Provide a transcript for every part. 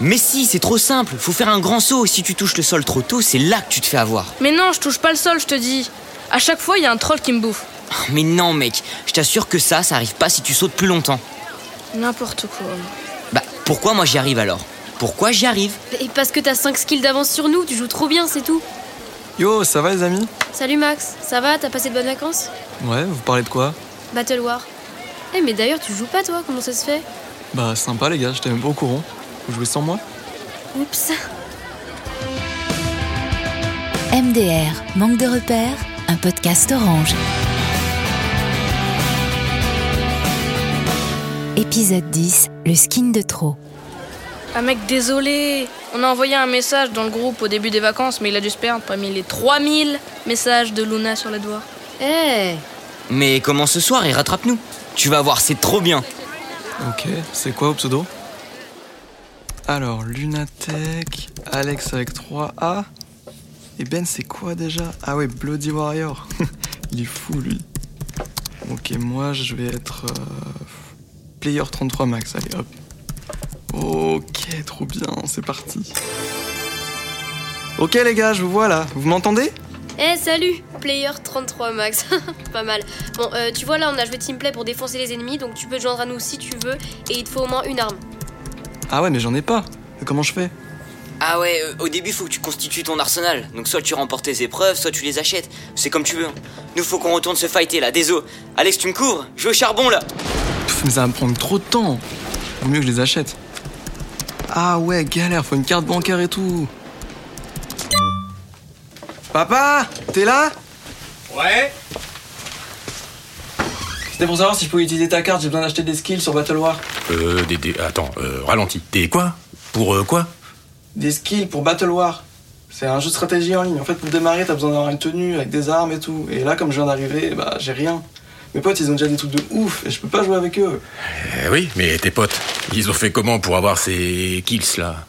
Mais si, c'est trop simple. Faut faire un grand saut. Si tu touches le sol trop tôt, c'est là que tu te fais avoir. Mais non, je touche pas le sol, je te dis. À chaque fois, il y a un troll qui me bouffe. Mais non, mec. Je t'assure que ça, ça arrive pas si tu sautes plus longtemps. N'importe quoi. Bah, pourquoi moi j'y arrive alors? Pourquoi j'y arrive? Et parce que t'as 5 skills d'avance sur nous, tu joues trop bien, c'est tout. Yo, ça va les amis? Salut Max, ça va? T'as passé de bonnes vacances? Ouais, vous parlez de quoi? Battle War. Eh mais d'ailleurs tu joues pas toi, comment ça se fait? Bah sympa les gars, j'étais même pas au courant. Vous jouez sans moi Oups. MDR, manque de repères, un podcast orange. Épisode 10, le skin de trop. Ah mec, désolé. On a envoyé un message dans le groupe au début des vacances, mais il a dû se perdre parmi les 3000 messages de Luna sur les doigts. Eh Mais comment ce soir et rattrape-nous Tu vas voir, c'est trop bien. Ok, c'est quoi au pseudo? Alors, Lunatech, Alex avec 3A. Et Ben, c'est quoi déjà? Ah ouais, Bloody Warrior. Il est fou lui. Ok, moi je vais être. euh, Player 33 max, allez hop. Ok, trop bien, c'est parti. Ok les gars, je vous vois là, vous m'entendez? Eh salut Player 33 Max. pas mal. Bon, euh, tu vois là, on a joué teamplay pour défoncer les ennemis, donc tu peux te joindre à nous si tu veux, et il te faut au moins une arme. Ah ouais, mais j'en ai pas. Comment je fais Ah ouais, euh, au début, faut que tu constitues ton arsenal. Donc soit tu remportes tes épreuves, soit tu les achètes. C'est comme tu veux. Nous, faut qu'on retourne se fighter là, désolé. Alex, tu me couvres Je vais au charbon là. Pff, mais ça va me prendre trop de temps. Vaut mieux que je les achète. Ah ouais, galère, faut une carte bancaire et tout. Papa, t'es là Ouais C'était pour savoir si je pouvais utiliser ta carte, j'ai besoin d'acheter des skills sur Battle War. Euh, des, des- attends, euh, ralentis. Des quoi? Pour euh, quoi? Des skills pour Battle War. C'est un jeu de stratégie en ligne. En fait, pour démarrer, t'as besoin d'avoir une tenue avec des armes et tout. Et là, comme je viens d'arriver, bah j'ai rien. Mes potes, ils ont déjà des trucs de ouf et je peux pas jouer avec eux. Eh oui, mais tes potes, ils ont fait comment pour avoir ces kills là?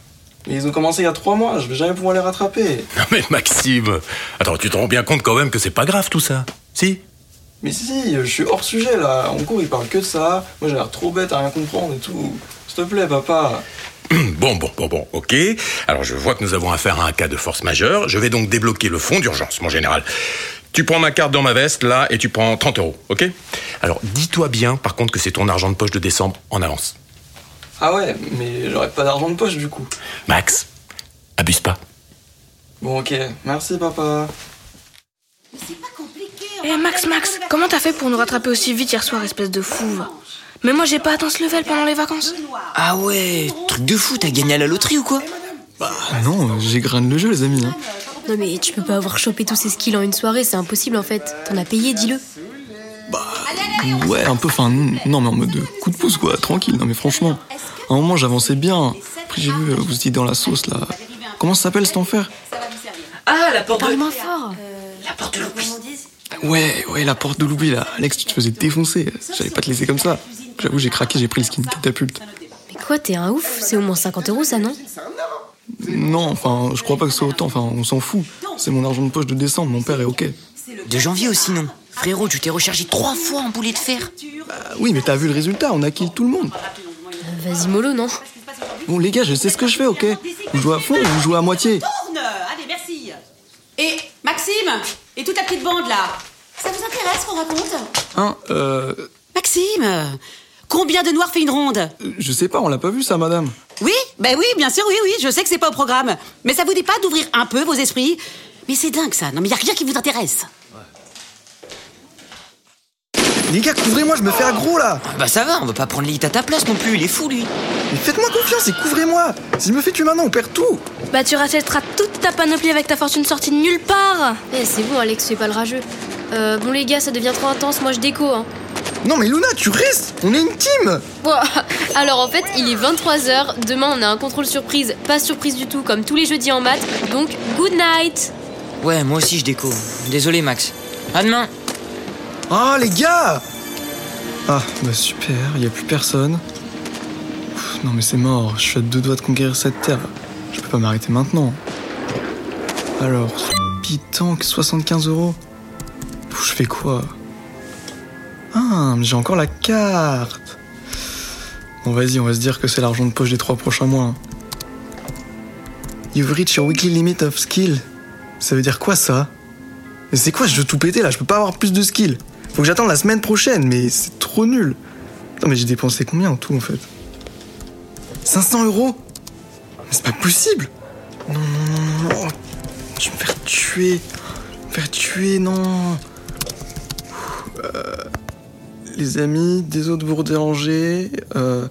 Ils ont commencé il y a trois mois, je vais jamais pouvoir les rattraper. Non mais Maxime Attends, tu te rends bien compte quand même que c'est pas grave tout ça? Si? Mais si, je suis hors sujet là. En cours, ils parlent que de ça. Moi, j'ai l'air trop bête à rien comprendre et tout. S'il te plaît, papa. Bon, bon, bon, bon, ok. Alors je vois que nous avons affaire à un cas de force majeure. Je vais donc débloquer le fonds d'urgence, mon général. Tu prends ma carte dans ma veste, là, et tu prends 30 euros, ok? Alors dis-toi bien, par contre, que c'est ton argent de poche de décembre en avance. Ah ouais, mais j'aurais pas d'argent de poche du coup. Max, abuse pas. Bon, ok. Merci, papa. Eh Max, Max, comment t'as fait pour nous rattraper aussi vite hier soir, espèce de fouve Mais moi j'ai pas atteint ce level pendant les vacances. Ah ouais, truc de fou, t'as gagné à la loterie ou quoi Ah non, j'ai graine le jeu, les amis. hein. Non mais tu peux pas avoir chopé tous ces skills en une soirée, c'est impossible en fait. T'en as payé, dis-le. Ouais, un peu, enfin, non, mais en mode coup de pouce, quoi, tranquille. Non, mais franchement, à un moment, j'avançais bien. Après, j'ai vu, vous étiez dans la sauce, là. Comment ça s'appelle cet enfer? Ah, la porte Parle de... moins fort. La porte de l'oubli. Ouais, ouais, la porte de l'oubli, là. Alex, tu te faisais défoncer. J'allais pas te laisser comme ça. J'avoue, j'ai craqué, j'ai pris le skin catapulte. Mais quoi, t'es un ouf C'est au moins 50 euros ça, non? Non, enfin, je crois pas que c'est autant, enfin, on s'en fout. C'est mon argent de poche de décembre, mon père est ok. De janvier aussi, non Frérot, tu t'es rechargé trois fois en boulet de fer. Ah oui, mais t'as vu le résultat, on a kill tout le monde. Euh, Vas-y, mollo, non? Bon, les gars, je sais ce que je fais, ok? Vous jouez à fond ou vous jouez à moitié Tourne Allez, merci Et Maxime Et toute la petite bande là Ça vous intéresse qu'on raconte Hein, euh. Maxime Combien de noirs fait une ronde Je sais pas, on l'a pas vu ça, madame. Oui Ben oui, bien sûr, oui, oui, je sais que c'est pas au programme. Mais ça vous dit pas d'ouvrir un peu vos esprits Mais c'est dingue ça, non mais y a rien qui vous intéresse. Les gars, couvrez-moi, je me fais aggro là Bah ça va, on va pas prendre l'élite à ta place non plus, il est fou lui. Mais faites-moi confiance et couvrez-moi Si je me fais tuer maintenant, on perd tout Bah tu rachèteras toute ta panoplie avec ta fortune sortie de nulle part. Eh, c'est bon, Alex, fais pas le rageux. Euh, bon, les gars, ça devient trop intense, moi je déco, hein. Non mais Luna, tu restes On est une team alors en fait, il est 23h. Demain, on a un contrôle surprise. Pas surprise du tout, comme tous les jeudis en maths. Donc, good night Ouais, moi aussi je déco. Désolé Max. À demain. Ah les gars Ah bah super, y a plus personne. Pff, non mais c'est mort, je suis à deux doigts de conquérir cette terre. Je peux pas m'arrêter maintenant. Alors, Pitank, 75 euros. Je fais quoi Ah, mais j'ai encore la carte. Bon vas-y, on va se dire que c'est l'argent de poche des trois prochains mois. hein. You've reached your weekly limit of skill. Ça veut dire quoi ça? Mais c'est quoi Je veux tout péter là, je peux pas avoir plus de skill. Faut que j'attende la semaine prochaine, mais c'est trop nul. Non mais j'ai dépensé combien en tout en fait? 500 euros? Mais c'est pas possible Non, non, non, non, vas me faire tuer. Me faire tuer, non. Les amis, désolé de vous déranger. Euh,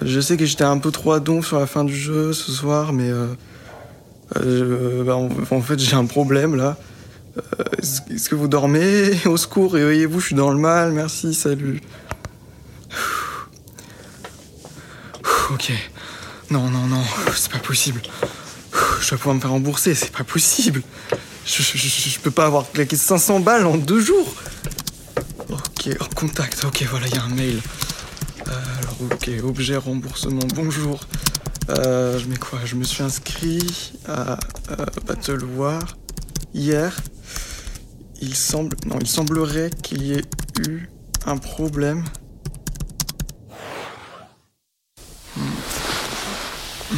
je sais que j'étais un peu trop à donf sur la fin du jeu ce soir, mais euh, euh, bah, en, fait j'ai un problème là. Est-ce que vous dormez? Au secours, réveillez-vous, je suis dans le mal, merci, salut. Ok. Non, non, non, c'est pas possible. Je dois pouvoir me faire rembourser, c'est pas possible. Je peux pas avoir claqué 500 balles en deux jours. Ok, contact, ok, voilà, il y a un mail. Euh, alors, ok, objet remboursement, bonjour. Euh, je mets quoi? Je me suis inscrit à euh, Battle War hier. Il semble. Non, il semblerait qu'il y ait eu un problème. Hmm. Hmm.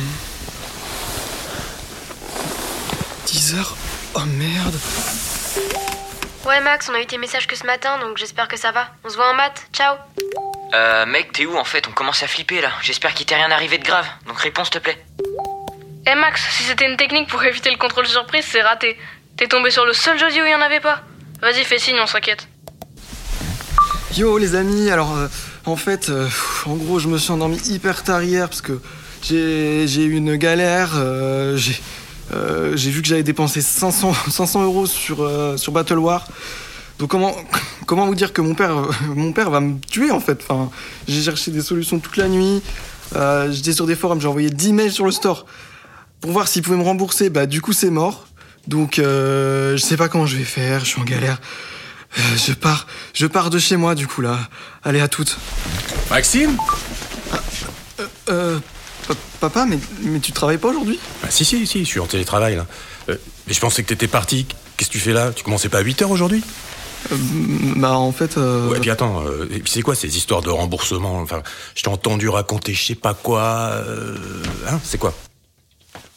10 heures Oh merde Ouais, Max, on a eu tes messages que ce matin, donc j'espère que ça va. On se voit en maths. Ciao. Euh, mec, t'es où en fait? On commence à flipper là. J'espère qu'il t'est rien arrivé de grave. Donc réponds s'il te plaît. Eh Max, si c'était une technique pour éviter le contrôle surprise, c'est raté. T'es tombé sur le seul jeudi où il y en avait pas. Vas-y, fais signe, on s'inquiète. Yo les amis, alors euh, en fait, euh, en gros, je me suis endormi hyper tard hier parce que j'ai j'ai eu une galère. euh, j'ai euh, j'ai vu que j'avais dépensé 500, 500 euros sur, euh, sur Battle War. Donc comment, comment vous dire que mon père, euh, mon père va me tuer en fait? Enfin, J'ai cherché des solutions toute la nuit. euh, J'étais sur des forums, j'ai envoyé 10 mails sur le store pour voir s'il pouvait me rembourser. Bah du coup c'est mort. Donc euh, je sais pas comment je vais faire, je suis en galère. Euh, je pars, je pars de chez moi du coup là. Allez à toutes. Maxime? Euh, pa- papa, mais, mais tu travailles pas aujourd'hui? Bah, Si, si, si, je suis en télétravail là. Euh, mais je pensais que t'étais parti. Qu'est-ce que tu fais là? Tu commençais pas à 8h aujourd'hui? Euh, Bah en fait. euh, Ouais, puis attends, et puis c'est quoi ces histoires de remboursement? Enfin, je t'ai entendu raconter je sais pas quoi. hein, c'est quoi?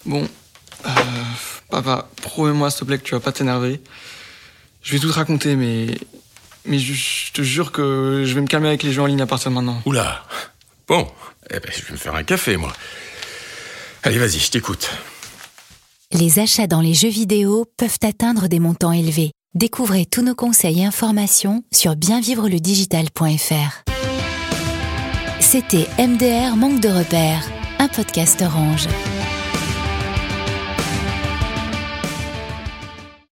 Bon, papa, promets-moi s'il te plaît que tu vas pas t'énerver. Je vais tout te raconter, mais mais je, je te jure que je vais me calmer avec les jeux en ligne à partir de maintenant. Oula Bon, eh ben, je vais me faire un café, moi. Allez, vas-y, je t'écoute. Les achats dans les jeux vidéo peuvent atteindre des montants élevés. Découvrez tous nos conseils et informations sur bienvivreledigital.fr. C'était MDR Manque de repères, un podcast orange.